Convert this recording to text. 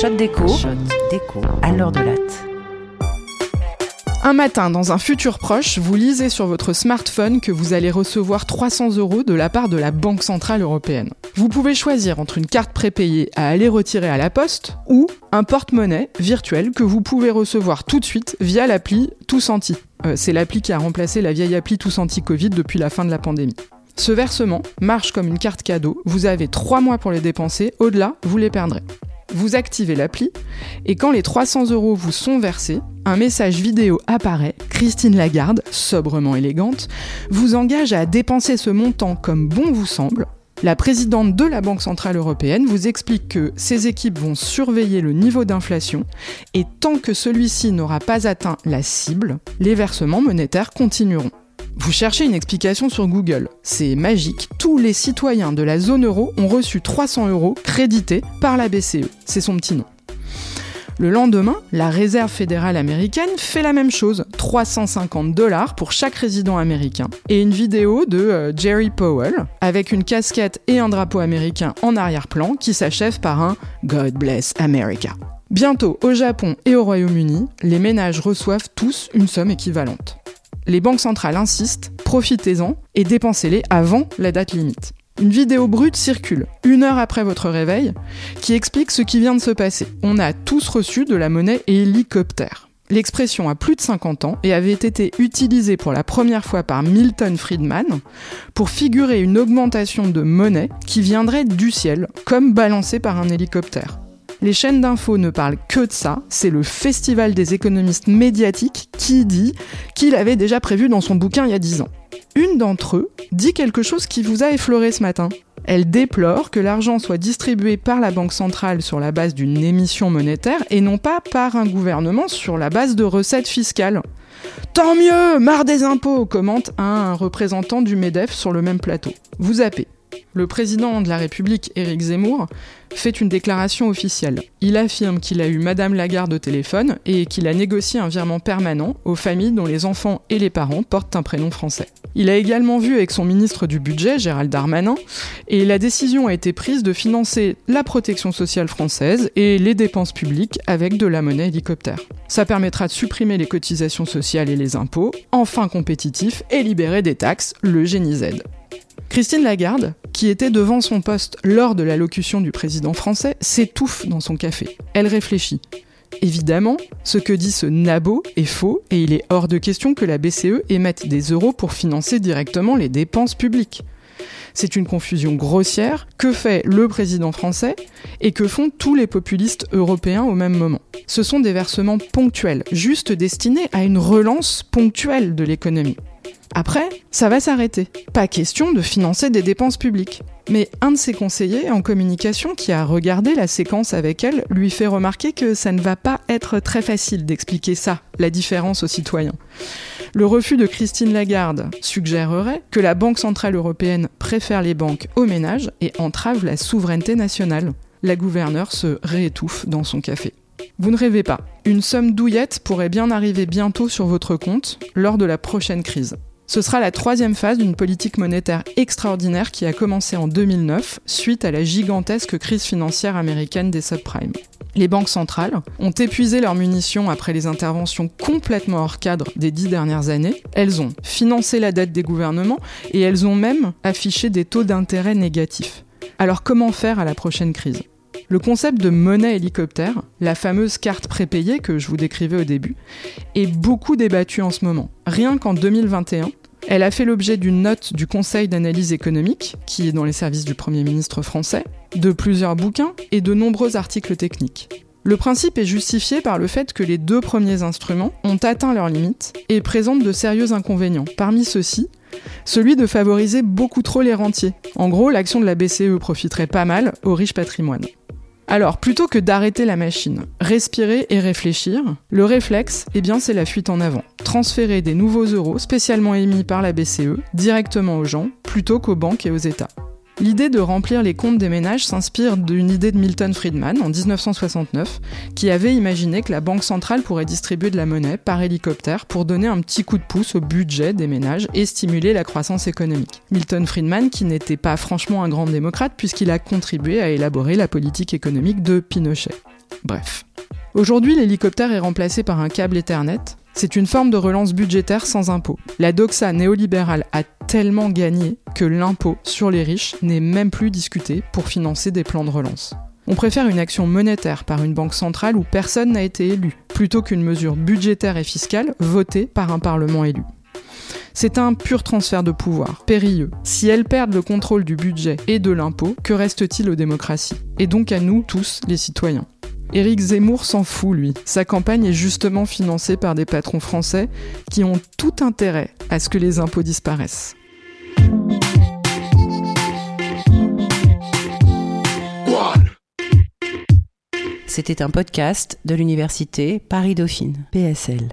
Shot déco. Shot déco. À l'heure de latte. Un matin, dans un futur proche, vous lisez sur votre smartphone que vous allez recevoir 300 euros de la part de la Banque Centrale Européenne. Vous pouvez choisir entre une carte prépayée à aller retirer à la poste ou un porte-monnaie virtuel que vous pouvez recevoir tout de suite via l'appli Toussanti. Euh, c'est l'appli qui a remplacé la vieille appli Toussanti Covid depuis la fin de la pandémie. Ce versement marche comme une carte cadeau, vous avez 3 mois pour les dépenser, au-delà, vous les perdrez. Vous activez l'appli et quand les 300 euros vous sont versés, un message vidéo apparaît. Christine Lagarde, sobrement élégante, vous engage à dépenser ce montant comme bon vous semble. La présidente de la Banque Centrale Européenne vous explique que ses équipes vont surveiller le niveau d'inflation et tant que celui-ci n'aura pas atteint la cible, les versements monétaires continueront. Vous cherchez une explication sur Google. C'est magique. Tous les citoyens de la zone euro ont reçu 300 euros crédités par la BCE. C'est son petit nom. Le lendemain, la Réserve fédérale américaine fait la même chose, 350 dollars pour chaque résident américain, et une vidéo de euh, Jerry Powell avec une casquette et un drapeau américain en arrière-plan qui s'achève par un God bless America. Bientôt, au Japon et au Royaume-Uni, les ménages reçoivent tous une somme équivalente les banques centrales insistent, profitez-en et dépensez-les avant la date limite. Une vidéo brute circule, une heure après votre réveil, qui explique ce qui vient de se passer. On a tous reçu de la monnaie hélicoptère. L'expression a plus de 50 ans et avait été utilisée pour la première fois par Milton Friedman pour figurer une augmentation de monnaie qui viendrait du ciel, comme balancée par un hélicoptère. Les chaînes d'infos ne parlent que de ça. C'est le festival des économistes médiatiques qui dit qu'il avait déjà prévu dans son bouquin il y a 10 ans. Une d'entre eux dit quelque chose qui vous a effleuré ce matin. Elle déplore que l'argent soit distribué par la Banque centrale sur la base d'une émission monétaire et non pas par un gouvernement sur la base de recettes fiscales. Tant mieux, marre des impôts, commente un représentant du MEDEF sur le même plateau. Vous zappez. Le président de la République, Éric Zemmour, fait une déclaration officielle. Il affirme qu'il a eu Madame Lagarde au téléphone et qu'il a négocié un virement permanent aux familles dont les enfants et les parents portent un prénom français. Il a également vu avec son ministre du Budget, Gérald Darmanin, et la décision a été prise de financer la protection sociale française et les dépenses publiques avec de la monnaie hélicoptère. Ça permettra de supprimer les cotisations sociales et les impôts, enfin compétitifs, et libérer des taxes, le génie Z. Christine Lagarde, qui était devant son poste lors de l'allocution du président français, s'étouffe dans son café. Elle réfléchit. Évidemment, ce que dit ce nabo est faux et il est hors de question que la BCE émette des euros pour financer directement les dépenses publiques. C'est une confusion grossière que fait le président français et que font tous les populistes européens au même moment. Ce sont des versements ponctuels, juste destinés à une relance ponctuelle de l'économie. Après, ça va s'arrêter. Pas question de financer des dépenses publiques. Mais un de ses conseillers en communication qui a regardé la séquence avec elle lui fait remarquer que ça ne va pas être très facile d'expliquer ça, la différence aux citoyens. Le refus de Christine Lagarde suggérerait que la Banque Centrale Européenne préfère les banques aux ménages et entrave la souveraineté nationale. La gouverneure se réétouffe dans son café. Vous ne rêvez pas. Une somme douillette pourrait bien arriver bientôt sur votre compte lors de la prochaine crise. Ce sera la troisième phase d'une politique monétaire extraordinaire qui a commencé en 2009 suite à la gigantesque crise financière américaine des subprimes. Les banques centrales ont épuisé leurs munitions après les interventions complètement hors cadre des dix dernières années. Elles ont financé la dette des gouvernements et elles ont même affiché des taux d'intérêt négatifs. Alors comment faire à la prochaine crise? Le concept de monnaie hélicoptère, la fameuse carte prépayée que je vous décrivais au début, est beaucoup débattu en ce moment. Rien qu'en 2021, elle a fait l'objet d'une note du Conseil d'analyse économique, qui est dans les services du Premier ministre français, de plusieurs bouquins et de nombreux articles techniques. Le principe est justifié par le fait que les deux premiers instruments ont atteint leurs limites et présentent de sérieux inconvénients. Parmi ceux-ci, celui de favoriser beaucoup trop les rentiers. En gros, l'action de la BCE profiterait pas mal aux riches patrimoines. Alors, plutôt que d'arrêter la machine, respirer et réfléchir, le réflexe, eh c'est la fuite en avant. Transférer des nouveaux euros spécialement émis par la BCE directement aux gens plutôt qu'aux banques et aux États. L'idée de remplir les comptes des ménages s'inspire d'une idée de Milton Friedman en 1969, qui avait imaginé que la Banque centrale pourrait distribuer de la monnaie par hélicoptère pour donner un petit coup de pouce au budget des ménages et stimuler la croissance économique. Milton Friedman, qui n'était pas franchement un grand démocrate puisqu'il a contribué à élaborer la politique économique de Pinochet. Bref. Aujourd'hui, l'hélicoptère est remplacé par un câble Ethernet. C'est une forme de relance budgétaire sans impôt. La doxa néolibérale a tellement gagné que l'impôt sur les riches n'est même plus discuté pour financer des plans de relance. On préfère une action monétaire par une banque centrale où personne n'a été élu, plutôt qu'une mesure budgétaire et fiscale votée par un Parlement élu. C'est un pur transfert de pouvoir, périlleux. Si elles perdent le contrôle du budget et de l'impôt, que reste-t-il aux démocraties Et donc à nous tous, les citoyens? Éric Zemmour s'en fout, lui. Sa campagne est justement financée par des patrons français qui ont tout intérêt à ce que les impôts disparaissent. C'était un podcast de l'université Paris-Dauphine, PSL.